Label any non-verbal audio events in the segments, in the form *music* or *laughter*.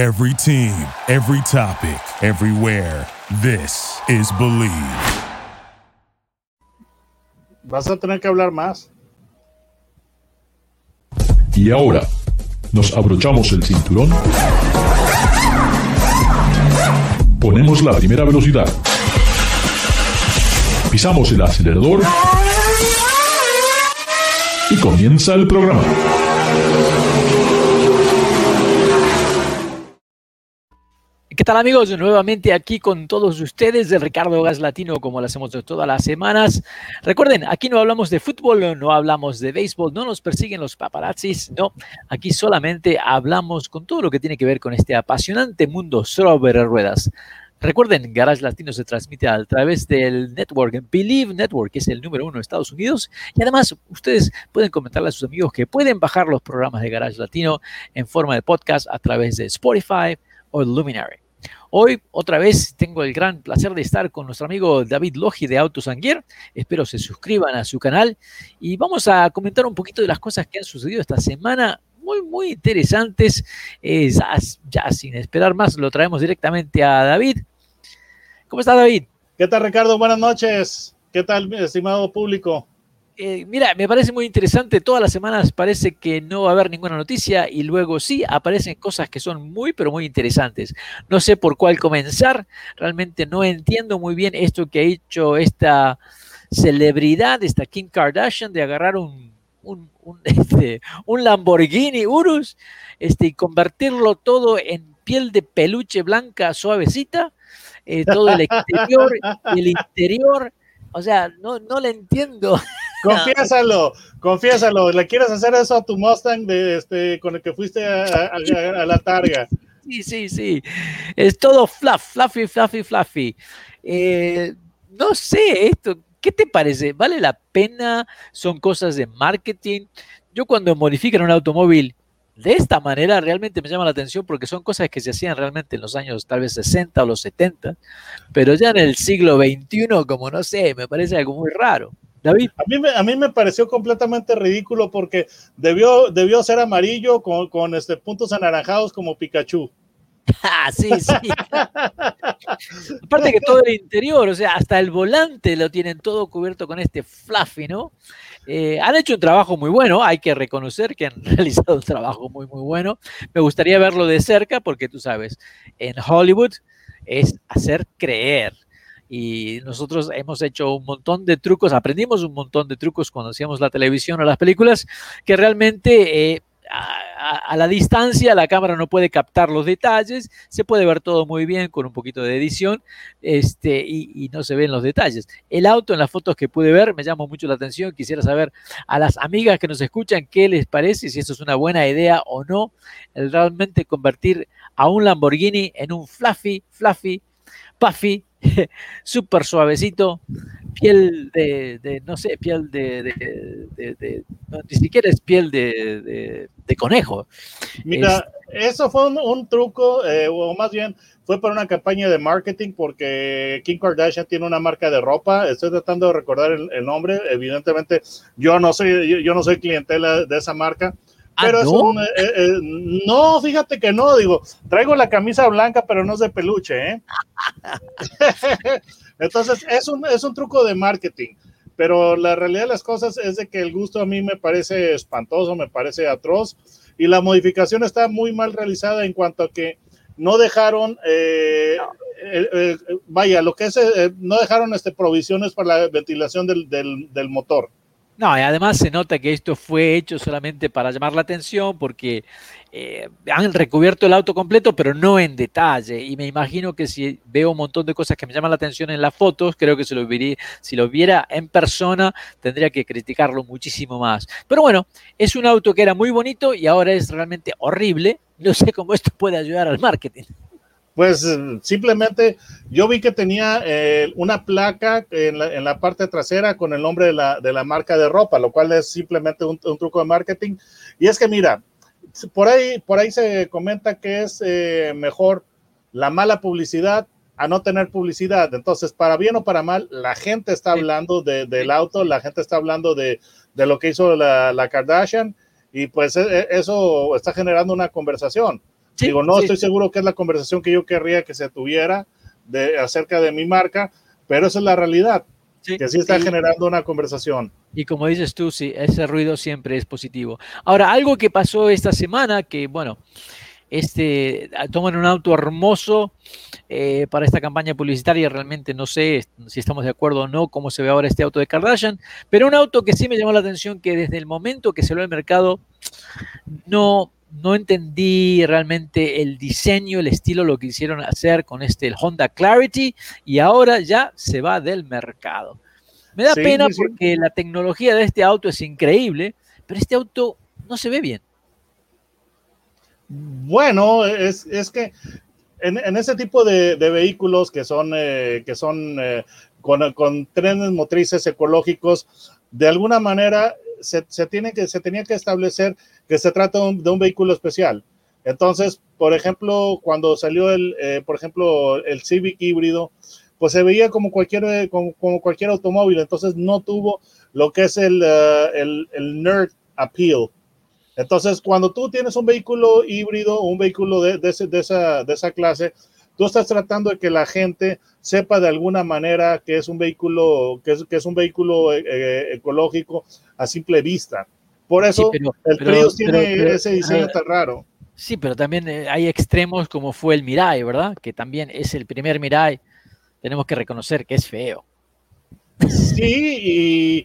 Every team, every topic, everywhere. This is Believe. Vas a tener que hablar más. Y ahora, nos abrochamos el cinturón. Ponemos la primera velocidad. Pisamos el acelerador. Y comienza el programa. ¿Qué tal amigos? Nuevamente aquí con todos ustedes de Ricardo Gas Latino como lo hacemos todas las semanas. Recuerden, aquí no hablamos de fútbol, no hablamos de béisbol, no nos persiguen los paparazzis, no. Aquí solamente hablamos con todo lo que tiene que ver con este apasionante mundo sobre ruedas. Recuerden, Garage Latino se transmite a través del network Believe Network, que es el número uno de Estados Unidos. Y además, ustedes pueden comentarle a sus amigos que pueden bajar los programas de Garage Latino en forma de podcast a través de Spotify o Luminary. Hoy, otra vez, tengo el gran placer de estar con nuestro amigo David Logi de Autos Anguier. Espero se suscriban a su canal y vamos a comentar un poquito de las cosas que han sucedido esta semana. Muy, muy interesantes. ya sin esperar más, lo traemos directamente a David. ¿Cómo está David? ¿Qué tal, Ricardo? Buenas noches. ¿Qué tal, estimado público? Eh, mira, me parece muy interesante. Todas las semanas parece que no va a haber ninguna noticia y luego sí aparecen cosas que son muy, pero muy interesantes. No sé por cuál comenzar. Realmente no entiendo muy bien esto que ha hecho esta celebridad, esta Kim Kardashian, de agarrar un, un, *laughs* este, Lamborghini Urus este, y convertirlo todo en piel de peluche blanca suavecita. Eh, todo el *laughs* exterior, el interior. O sea, no, no le entiendo. *laughs* *laughs* Confiésalo, confiésalo. ¿Le quieres hacer eso a tu Mustang de, este, con el que fuiste a, la targa? Sí, sí, sí. Es todo fluff, fluffy, fluffy, fluffy. Eh, no sé, esto, ¿qué te parece? ¿Vale la pena? ¿Son cosas de marketing? Yo cuando modifican un automóvil de esta manera realmente me llama la atención porque son cosas que se hacían realmente en los años tal vez 60 o los 70, pero ya en el siglo XXI, como no sé, me parece algo muy raro. David. A mí, me, a mí me pareció completamente ridículo porque debió, debió ser amarillo con, con este, puntos anaranjados como Pikachu. *laughs* Ah, sí, sí. *laughs* Aparte que todo el interior, o sea, hasta el volante lo tienen todo cubierto con este fluffy, ¿no? Eh, han hecho un trabajo muy bueno, hay que reconocer que han *laughs* realizado un trabajo muy, muy bueno. Me gustaría verlo de cerca porque tú sabes, en Hollywood es hacer creer y nosotros hemos hecho un montón de trucos, aprendimos un montón de trucos cuando hacíamos la televisión o las películas, que realmente eh, a, la distancia la cámara no puede captar los detalles, se puede ver todo muy bien con un poquito de edición este, y, no se ven los detalles. El auto en las fotos que pude ver me llamó mucho la atención, quisiera saber a las amigas que nos escuchan qué les parece, si esto es una buena idea o no, el realmente convertir a un Lamborghini en un fluffy, fluffy, puffy *laughs* súper suavecito, piel de, no sé, piel de, ni siquiera es piel de, conejo. Mira, eso fue un, truco, eh, o más bien fue para una campaña de marketing porque Kim Kardashian tiene una marca de ropa. Estoy tratando de recordar el, nombre. Evidentemente, yo no soy, yo no soy clientela de esa marca Ah, pero ¿no? Eh, eh, eh, no, fíjate que no, digo, traigo la camisa blanca, pero no es de peluche, ¿eh? *laughs* Entonces, es un, es un truco de marketing, pero la realidad de las cosas es de que el gusto a mí me parece espantoso, me parece atroz, y la modificación está muy mal realizada en cuanto a que no dejaron, vaya, lo que es, no dejaron este, provisiones para la ventilación del, del, del motor. No, y además se nota que esto fue hecho solamente para llamar la atención porque eh, han recubierto el auto completo, pero no en detalle. Y me imagino que si veo un montón de cosas que me llaman la atención en las fotos, creo que si lo, si lo viera en persona tendría que criticarlo muchísimo más. Pero bueno, es un auto que era muy bonito y ahora es realmente horrible. No sé cómo esto puede ayudar al marketing. Pues simplemente yo vi que tenía eh, una placa en la, parte trasera con el nombre de la, marca de ropa, lo cual es simplemente un, truco de marketing. Y es que mira, por ahí, por ahí se comenta que es eh, mejor la mala publicidad a no tener publicidad. Entonces, para bien o para mal, la gente está hablando del auto, la gente está hablando de, lo que hizo la, la Kardashian y pues e, e, eso está generando una conversación Digo, no estoy seguro que es la conversación que yo querría que se tuviera de, acerca de mi marca, pero esa es la realidad, que sí está generando una conversación. Y como dices tú, sí, ese ruido siempre es positivo. Ahora, algo que pasó esta semana, que bueno, este, toman un auto hermoso eh, para esta campaña publicitaria. Realmente no sé si estamos de acuerdo o no cómo se ve ahora este auto de Kardashian, pero un auto que sí me llamó la atención que desde el momento que se lo al mercado no, no entendí realmente el diseño, el estilo, lo que hicieron hacer con este el Honda Clarity y ahora ya se va del mercado. Me da pena porque la tecnología de este auto es increíble, pero este auto no se ve bien. Bueno, es, que en, ese tipo de, vehículos que son, eh, que son eh, con, trenes motrices ecológicos, de alguna manera se, tiene que, se tenía que establecer que se trata de un, vehículo especial. Entonces, por ejemplo, cuando salió el, eh, por ejemplo, el Civic híbrido, pues se veía como cualquier, como, cualquier automóvil, entonces no tuvo lo que es el, el, el nerd appeal entonces, cuando tú tienes un vehículo híbrido, un vehículo de, esa, de esa clase, tú estás tratando de que la gente sepa de alguna manera que es un vehículo, que es, que es un vehículo eh, eh, ecológico a simple vista. Por eso el Prius tiene ese diseño tan raro. Sí, pero también eh, hay extremos como fue el Mirai, ¿verdad? Que también es el primer Mirai. Tenemos que reconocer que es feo. Sí, y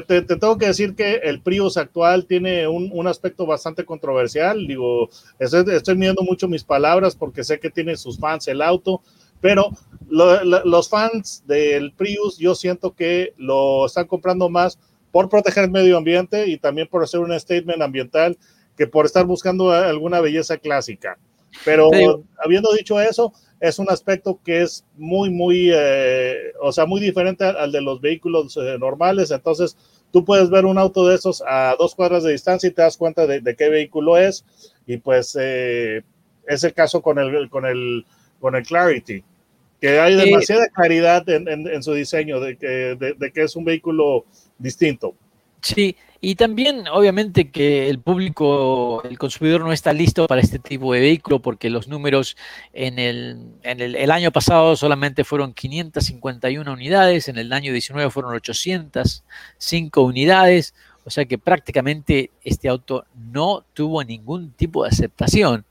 te, tengo que decir que el Prius actual tiene un, aspecto bastante controversial. Digo, estoy, estoy, midiendo mucho mis palabras porque sé que tiene sus fans el auto, pero los fans del Prius yo siento que lo están comprando más por proteger el medio ambiente y también por hacer un statement ambiental que por estar buscando alguna belleza clásica. Pero habiendo dicho eso, es un aspecto que es muy, muy, eh, o sea, muy diferente al de los vehículos eh, normales. Entonces, tú puedes ver un auto de esos a dos cuadras de distancia y te das cuenta de, qué vehículo es. Y pues eh, es el caso con el, con el, con el Clarity, que hay demasiada claridad en, su diseño de que, de que es un vehículo distinto. Sí, y también, obviamente, que el público, el consumidor no está listo para este tipo de vehículo porque los números en el, en el, año pasado solamente fueron 551 unidades, en el año 19 fueron 805 unidades, o sea que prácticamente este auto no tuvo ningún tipo de aceptación.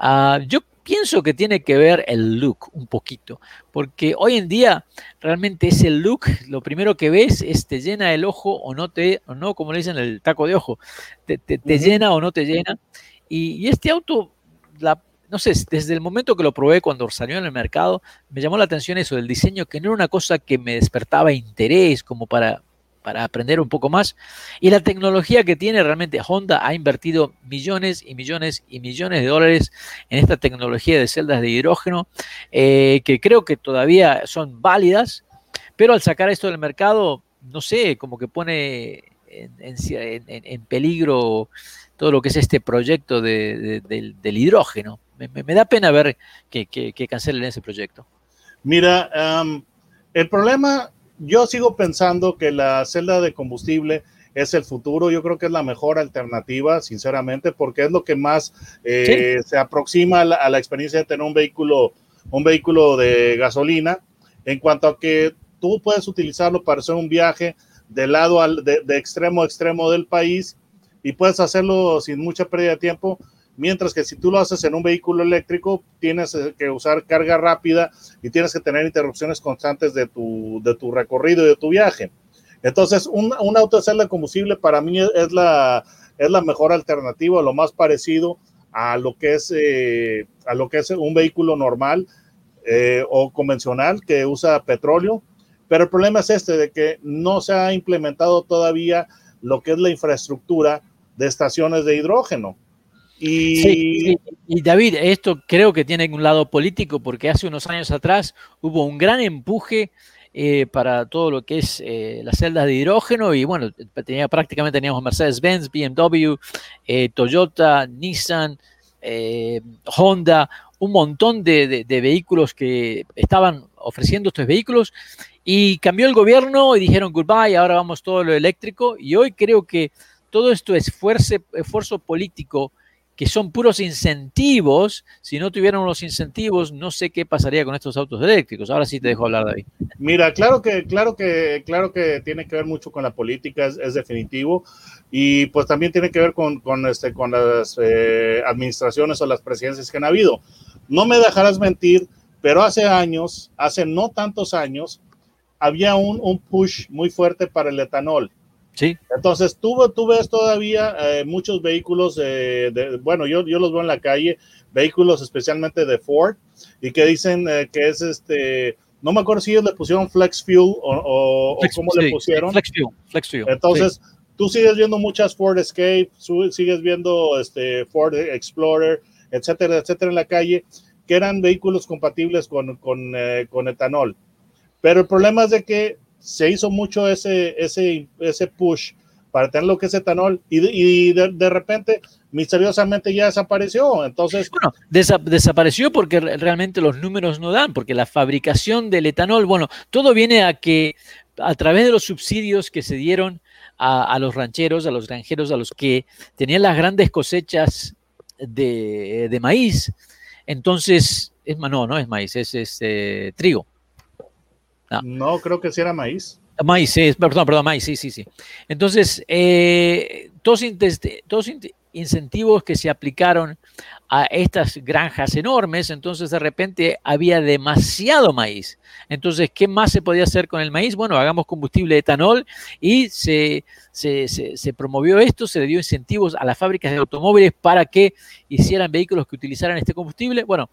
Uh, yo pienso que tiene que ver el look un poquito, porque hoy en día realmente ese look, lo primero que ves es te llena el ojo o no te, o no, como le dicen el taco de ojo, te, llena o no te llena. Y, este auto, la, no sé, desde el momento que lo probé cuando salió en el mercado, me llamó la atención eso del diseño, que no era una cosa que me despertaba interés como para, para aprender un poco más. Y la tecnología que tiene realmente Honda ha invertido millones y millones y millones de dólares en esta tecnología de celdas de hidrógeno, eh, que creo que todavía son válidas, pero al sacar esto del mercado, no sé, como que pone en, peligro todo lo que es este proyecto del, hidrógeno. Me, da pena ver que, cancelen ese proyecto. Mira, el problema yo sigo pensando que la celda de combustible es el futuro. Yo creo que es la mejor alternativa, sinceramente, porque es lo que más eh, se aproxima a la, experiencia de tener un vehículo, un vehículo de gasolina. En cuanto a que tú puedes utilizarlo para hacer un viaje de lado al, de extremo a extremo del país y puedes hacerlo sin mucha pérdida de tiempo Mientras que si tú lo haces en un vehículo eléctrico, tienes eh, que usar carga rápida y tienes que tener interrupciones constantes de tu, de tu recorrido y de tu viaje. Entonces, un, un auto de celda combustible para mí es la, es la mejor alternativa, lo más parecido a lo que es, eh, a lo que es un vehículo normal eh, o convencional que usa petróleo. Pero el problema es este, de que no se ha implementado todavía lo que es la infraestructura de estaciones de hidrógeno. Y... y David, esto creo que tiene un lado político porque hace unos años atrás hubo un gran empuje eh, para todo lo que es eh, las celdas de hidrógeno y bueno, tenía, prácticamente teníamos Mercedes-Benz, BMW, eh, Toyota, Nissan, Honda, un montón de, de, vehículos que estaban ofreciendo estos vehículos y cambió el gobierno y dijeron goodbye, ahora vamos todo lo eléctrico y hoy creo que todo esto esfuerzo, esfuerzo político que son puros incentivos. Si no tuvieran los incentivos, no sé qué pasaría con estos autos eléctricos. Ahora sí te dejo hablar, David. Mira, claro que, claro que, claro que tiene que ver mucho con la política, es, definitivo. Y pues también tiene que ver con, con, este, con las eh, administraciones o las presidencias que han habido. No me dejarás mentir, pero hace años, hace no tantos años, había un, un push muy fuerte para el etanol Sí. Entonces, tú, tú ves todavía eh, muchos vehículos, de, bueno, yo, yo los veo en la calle, vehículos especialmente de Ford, y que dicen eh, que es este, no me acuerdo si ellos le pusieron Flex Fuel o, cómo le pusieron. Flex Fuel, Flex Fuel. Entonces, tú sigues viendo muchas Ford Escape, sigues viendo este, Ford Explorer, etcétera, etcétera, en la calle, que eran vehículos compatibles con, con, eh, con etanol. Pero el problema es de que se hizo mucho ese, ese, ese push para tener lo que es etanol y, de, repente misteriosamente ya desapareció. Entonces, bueno, desapareció porque realmente los números no dan, porque la fabricación del etanol, bueno, todo viene a que a través de los subsidios que se dieron a, los rancheros, a los granjeros, a los que tenían las grandes cosechas de, maíz, entonces, es, no, no es maíz, es, este trigo. No. creo que sí era maíz. Maíz, sí, perdón, perdón, maíz, sí, sí, sí. Entonces, eh, todos, todos incentivos que se aplicaron a estas granjas enormes, entonces de repente había demasiado maíz. Entonces, ¿qué más se podía hacer con el maíz? Bueno, hagamos combustible etanol y se, se, se, promovió esto, se le dio incentivos a las fábricas de automóviles para que hicieran vehículos que utilizaran este combustible. Bueno,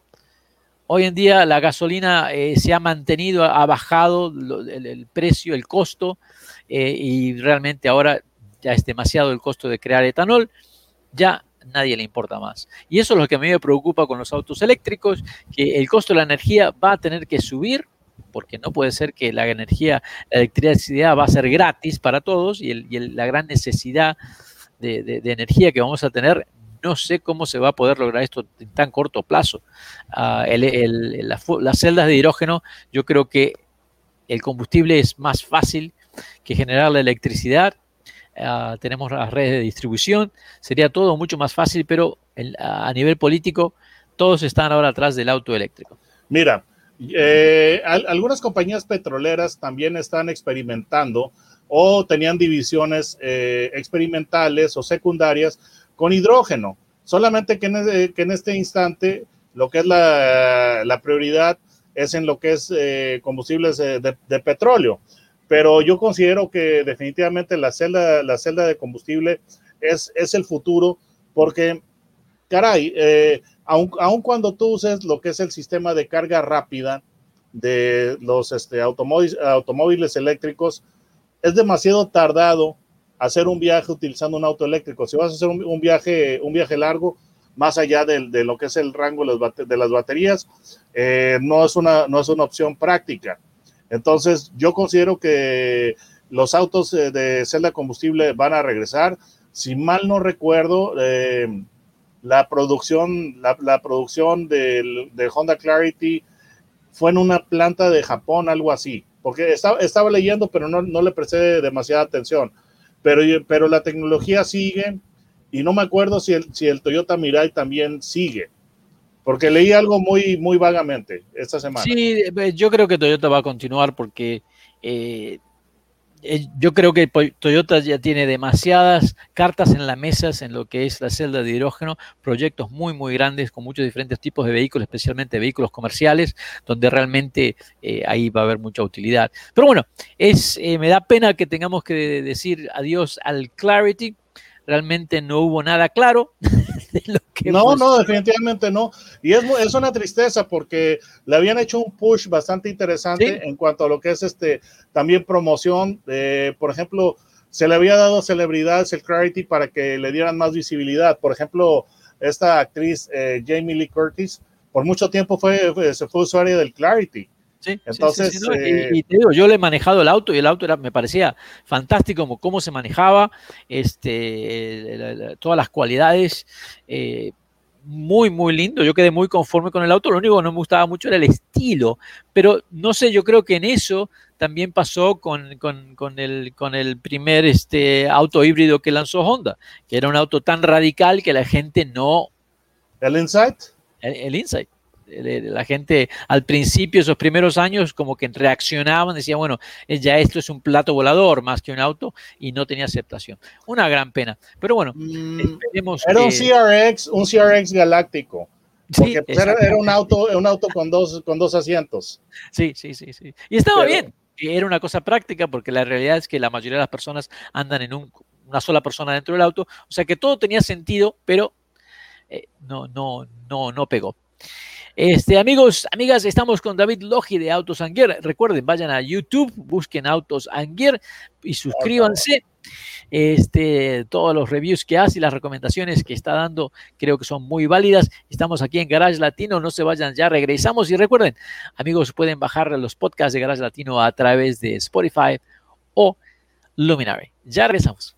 Hoy en día la gasolina eh, se ha mantenido, ha bajado el, precio, el costo, eh, y realmente ahora ya es demasiado el costo de crear etanol, ya nadie le importa más. Y eso es lo que a mí me preocupa con los autos eléctricos, que el costo de la energía va a tener que subir, porque no puede ser que la energía, la electricidad va a ser gratis para todos y, la gran necesidad de energía que vamos a tener no sé cómo se va a poder lograr esto en tan corto plazo. Ah, las celdas de hidrógeno, yo creo que el combustible es más fácil que generar la electricidad. Ah, tenemos las redes de distribución, sería todo mucho más fácil, pero a nivel político todos están ahora atrás del auto eléctrico. Mira, eh, algunas compañías petroleras también están experimentando o tenían divisiones eh, experimentales o secundarias con hidrógeno. Solamente que en, este instante lo que es la, prioridad es en lo que es eh, combustibles de, petróleo. Pero yo considero que definitivamente la celda, la celda de combustible es, el futuro porque, caray, eh, aun, cuando tú uses lo que es el sistema de carga rápida de los este, automóviles eléctricos, es demasiado tardado hacer un viaje utilizando un auto eléctrico. Si vas a hacer un, viaje, un viaje largo, más allá de, lo que es el rango de las baterías, eh, no, es una, no es una opción práctica. Entonces, yo considero que los autos eh, de celda combustible van a regresar. Si mal no recuerdo, eh, la producción, la, producción de, Honda Clarity fue en una planta de Japón, algo así, porque estaba, leyendo, pero no, no le presté demasiada atención pero, pero la tecnología sigue y no me acuerdo si el, si el Toyota Mirai también sigue. Porque leí algo muy, muy vagamente esta semana. Sí, eh, yo creo que Toyota va a continuar porque eh, eh, yo creo que Toyota ya tiene demasiadas cartas en la mesa en lo que es la celda de hidrógeno, proyectos muy, muy grandes con muchos diferentes tipos de vehículos, especialmente vehículos comerciales, donde realmente eh, ahí va a haber mucha utilidad. Pero bueno, es, eh, me da pena que tengamos que decir adiós al Clarity. Realmente no hubo nada claro *laughs* *laughs* no, no, definitivamente no. Y es, es una tristeza porque le habían hecho un push bastante interesante en cuanto a lo que es este también promoción. por ejemplo, se le había dado celebridades el Clarity para que le dieran más visibilidad. Por ejemplo, esta actriz eh, Jamie Lee Curtis, por mucho tiempo fue, se fue usuaria del Clarity. Sí, Entonces, eh, y, te digo, yo le he manejado el auto y el auto era, me parecía fantástico como cómo se manejaba, este, todas las cualidades. Eh, muy, muy lindo. Yo quedé muy conforme con el auto. Lo único que no me gustaba mucho era el estilo. Pero no sé, yo creo que en eso también pasó con, con, el, con el primer este, auto híbrido que lanzó Honda, que era un auto tan radical que la gente no... ¿El Insight? El, Insight. La gente al principio, esos primeros años, como que reaccionaban, decían, bueno, ya esto es un plato volador más que un auto, y no tenía aceptación. Una gran pena. Pero bueno, mm, esperemos Era un CRX, un CRX galáctico. Porque pues, era, un auto, un auto con dos, con dos asientos. Sí, sí, sí, sí. Y estaba bien. Era una cosa práctica porque la realidad es que la mayoría de las personas andan en una sola persona dentro del auto. O sea que todo tenía sentido, pero eh, no, no, no, no pegó. Este, amigos, amigas, estamos con David Logi de Autos. Recuerden, vayan a YouTube, busquen Autos y suscríbanse. Este, todos los reviews que hace y las recomendaciones que está dando creo que son muy válidas. Estamos aquí en Garage Latino, no se vayan, ya regresamos y recuerden, amigos, pueden bajar los podcasts de Garage Latino a través de Spotify o Luminary. Ya regresamos.